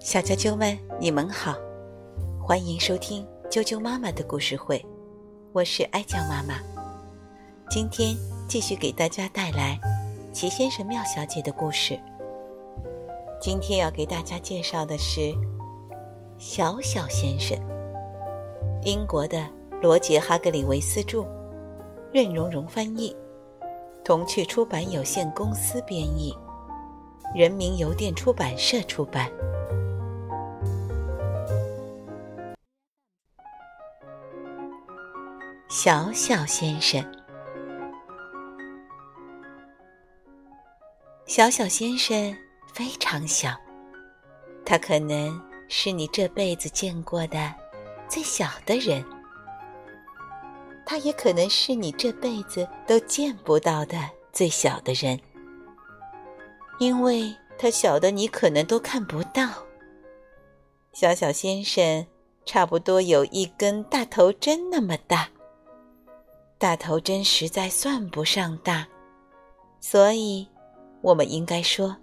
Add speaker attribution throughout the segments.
Speaker 1: 小啾啾们，你们好，欢迎收听啾啾妈妈的故事会，我是爱酱妈妈。今天继续给大家带来齐先生妙小姐的故事。今天要给大家介绍的是小小先生，英国的罗杰·哈格里维斯著，任蓉蓉翻译，童趣出版有限公司编译，人民邮电出版社出版。小小先生，小小先生非常小，他可能是你这辈子见过的最小的人，他也可能是你这辈子都见不到的最小的人，因为他小的你可能都看不到。小小先生差不多有一根大头针那么大。大头针实在算不上大，所以，我们应该说，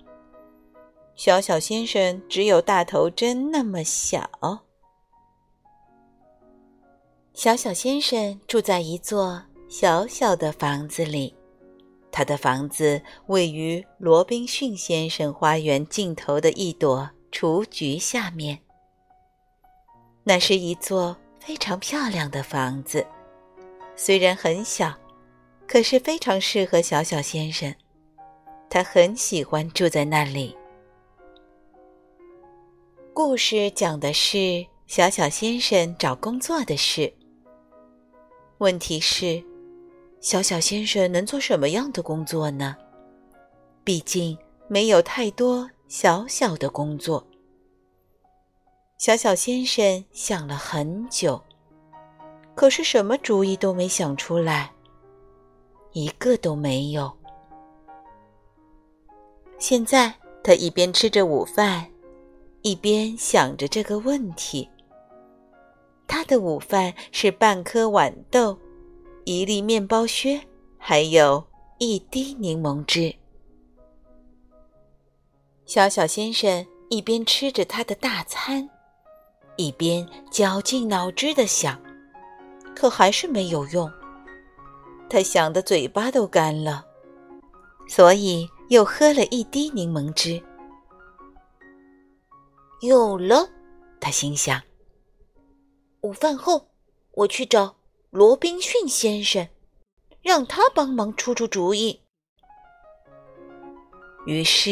Speaker 1: 小小先生只有大头针那么小。小小先生住在一座小小的房子里，他的房子位于罗宾逊先生花园尽头的一朵雏菊下面。那是一座非常漂亮的房子。虽然很小，可是非常适合小小先生。他很喜欢住在那里。故事讲的是小小先生找工作的事。问题是，小小先生能做什么样的工作呢？毕竟没有太多小小的工作。小小先生想了很久。可是什么主意都没想出来，一个都没有。现在他一边吃着午饭，一边想着这个问题。他的午饭是半颗豌豆，一粒面包屑，还有一滴柠檬汁。小小先生一边吃着他的大餐，一边绞尽脑汁的想。可还是没有用，他想的嘴巴都干了，所以又喝了一滴柠檬汁。有了，他心想。午饭后，我去找罗宾逊先生，让他帮忙出出主意。于是，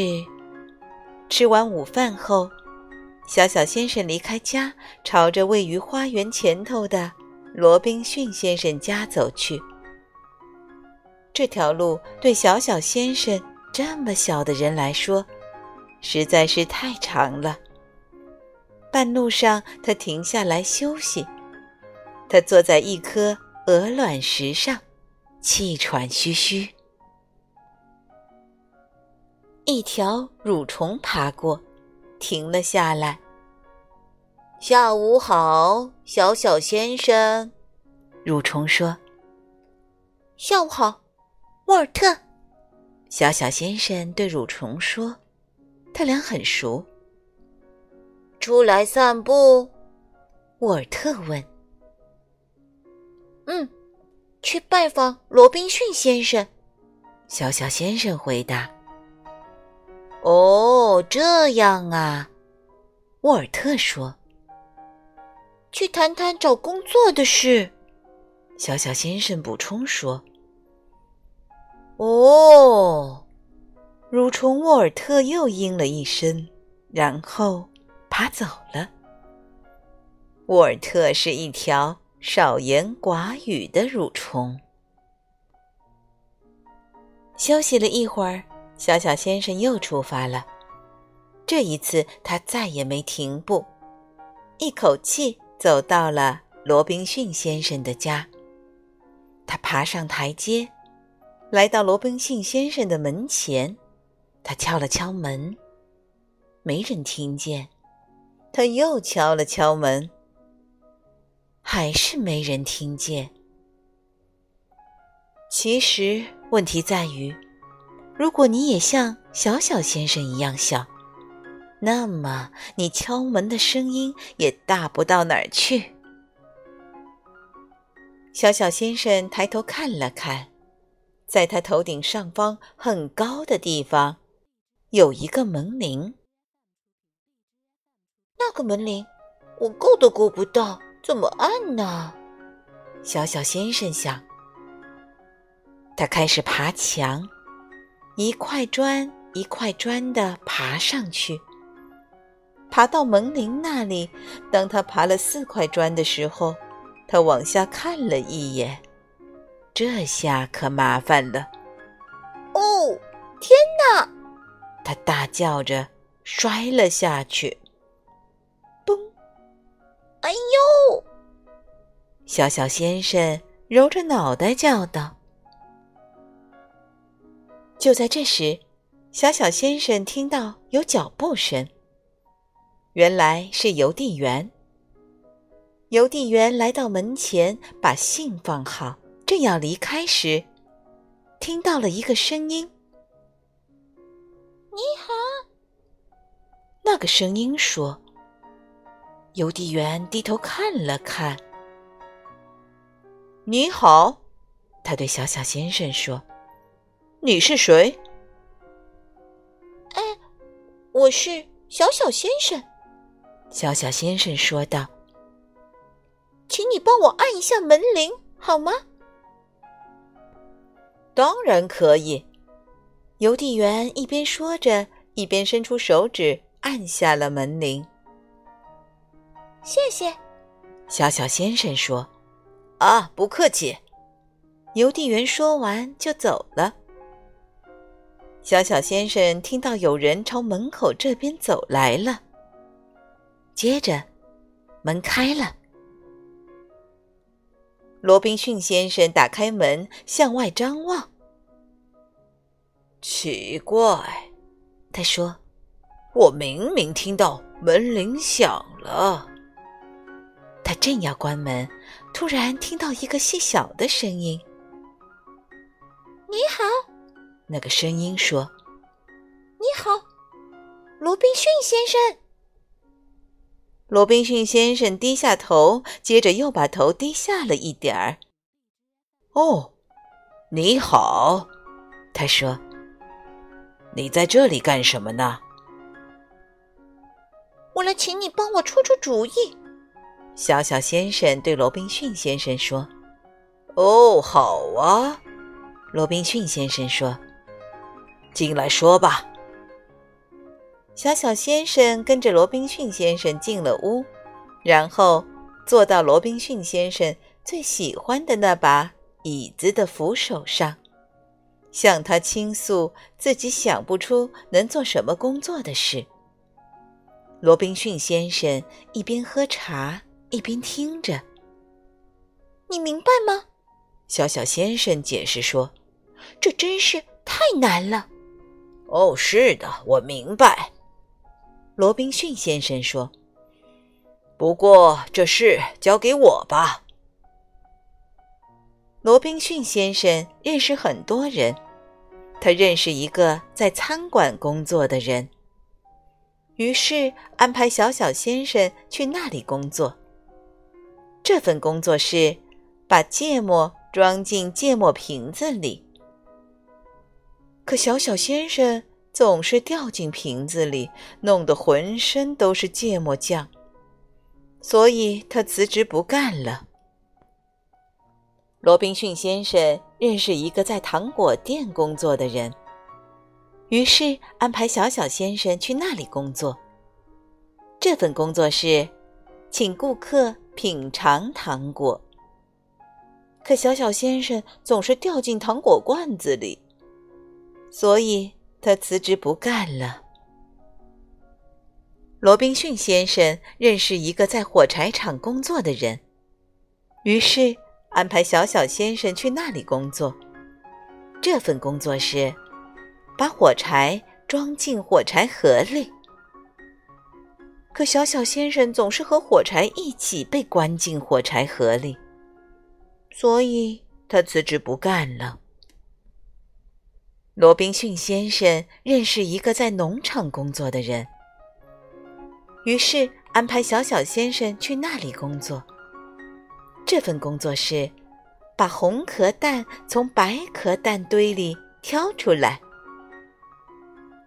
Speaker 1: 吃完午饭后，小小先生离开家，朝着位于花园前头的。罗宾逊先生家走去。这条路对小小先生这么小的人来说，实在是太长了。半路上，他停下来休息。他坐在一颗鹅卵石上，气喘吁吁。一条蠕虫爬过，停了下来。下午好，小小先生。蠕虫说：“下午好，沃尔特。”小小先生对蠕虫说：“他俩很熟。”出来散步？沃尔特问。“嗯，去拜访罗宾逊先生。”小小先生回答。“哦，这样啊。”沃尔特说。去谈谈找工作的事，小小先生补充说：“哦。”蠕虫沃尔特又应了一声，然后爬走了。沃尔特是一条少言寡语的蠕虫。休息了一会儿，小小先生又出发了。这一次，他再也没停步，一口气。走到了罗宾逊先生的家，他爬上台阶，来到罗宾逊先生的门前，他敲了敲门，没人听见。他又敲了敲门，还是没人听见。其实问题在于，如果你也像小小先生一样小，那么你敲门的声音也大不到哪儿去。小小先生抬头看了看，在他头顶上方很高的地方，有一个门铃。
Speaker 2: 那个门铃，我够都够不到，怎么按呢？
Speaker 1: 小小先生想。他开始爬墙，一块砖一块砖的爬上去。爬到门铃那里，当他爬了四块砖的时候，他往下看了一眼，这下可麻烦了。
Speaker 2: 哦，天哪！
Speaker 1: 他大叫着摔了下去。小小先生揉着脑袋叫道。就在这时，小小先生听到有脚步声。原来是邮递员。邮递员来到门前，把信放好，正要离开时，听到了一个声音：“
Speaker 2: 你好。”
Speaker 1: 那个声音说。邮递员低头看了看。“你好。”他对小小先生说。“你是谁？”“
Speaker 2: 哎，我是小小先生。”
Speaker 1: 小小先生说道：“
Speaker 2: 请你帮我按一下门铃，好吗？”“
Speaker 1: 当然可以。”邮递员一边说着，一边伸出手指按下了门铃。
Speaker 2: “谢谢。”
Speaker 1: 小小先生说。“啊，不客气。”邮递员说完就走了。小小先生听到有人朝门口这边走来了。接着，门开了。罗宾逊先生打开门，向外张望。奇怪，他说：“我明明听到门铃响了。”他正要关门，突然听到一个细小的声音：“
Speaker 2: 你好。”
Speaker 1: 那个声音说：“
Speaker 2: 你好，罗宾逊先生。”
Speaker 1: 罗宾逊先生低下头，接着又把头低下了一点儿。“哦，你好。”他说，“你在这里干什么呢？”“
Speaker 2: 我来请你帮我出出主意。”
Speaker 1: 小小先生对罗宾逊先生说。“哦，好啊。”罗宾逊先生说，“进来说吧。”小小先生跟着罗宾逊先生进了屋，然后坐到罗宾逊先生最喜欢的那把椅子的扶手上，向他倾诉自己想不出能做什么工作的事。罗宾逊先生一边喝茶一边听着。
Speaker 2: 你明白吗？
Speaker 1: 小小先生解释说：“
Speaker 2: 这真是太难了。”
Speaker 1: 哦，是的，我明白。罗宾逊先生说：“不过这事交给我吧。”罗宾逊先生认识很多人，他认识一个在餐馆工作的人，于是安排小小先生去那里工作。这份工作是把芥末装进芥末瓶子里，可小小先生。总是掉进瓶子里，弄得浑身都是芥末酱，所以他辞职不干了。罗宾逊先生认识一个在糖果店工作的人，于是安排小小先生去那里工作。这份工作是请顾客品尝糖果，可小小先生总是掉进糖果罐子里，所以。他辞职不干了。罗宾逊先生认识一个在火柴厂工作的人，于是安排小小先生去那里工作。这份工作是把火柴装进火柴盒里。可小小先生总是和火柴一起被关进火柴盒里，所以他辞职不干了。罗宾逊先生认识一个在农场工作的人，于是安排小小先生去那里工作。这份工作是把红壳蛋从白壳蛋堆里挑出来。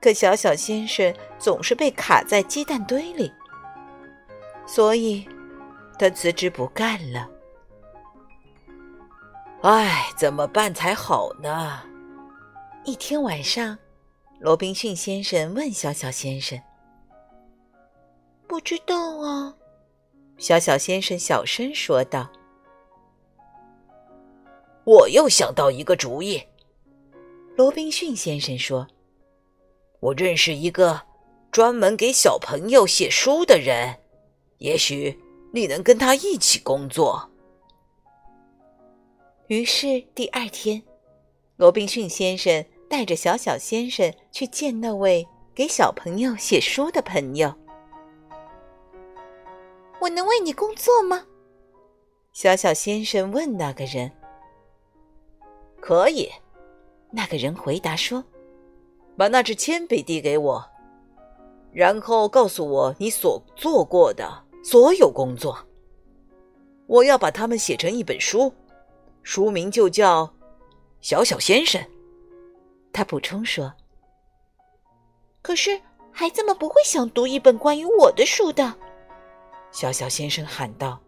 Speaker 1: 可小小先生总是被卡在鸡蛋堆里，所以他辞职不干了。
Speaker 3: 唉，怎么办才好呢？
Speaker 1: 一天晚上，罗宾逊先生问小小先生：“
Speaker 2: 不知道啊。”
Speaker 1: 小小先生小声说道：“
Speaker 3: 我又想到一个主意。”
Speaker 1: 罗宾逊先生说。
Speaker 3: 我认识一个专门给小朋友写书的人，也许你能跟他一起工作。
Speaker 1: 于是第二天，罗宾逊先生带着小小先生去见那位给小朋友写书的朋友。
Speaker 2: 我能为你工作吗？
Speaker 1: 小小先生问那个人。
Speaker 3: 可以，
Speaker 1: 那个人回答说。
Speaker 3: 把那支铅笔递给我，然后告诉我你所做过的所有工作。我要把它们写成一本书，书名就叫《小小先生》。
Speaker 1: 他补充说：“
Speaker 2: 可是孩子们不会想读一本关于我的书的。”
Speaker 1: 小小先生喊道。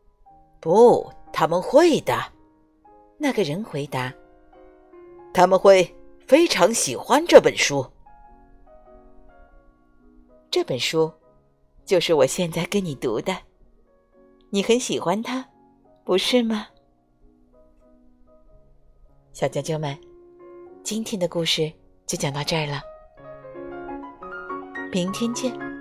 Speaker 3: “不，他们会的。”
Speaker 1: 那个人回答。
Speaker 3: “他们会。”非常喜欢这本书。
Speaker 1: 这本书就是我现在跟你读的，你很喜欢它，不是吗？小啾啾们，今天的故事就讲到这儿了，明天见。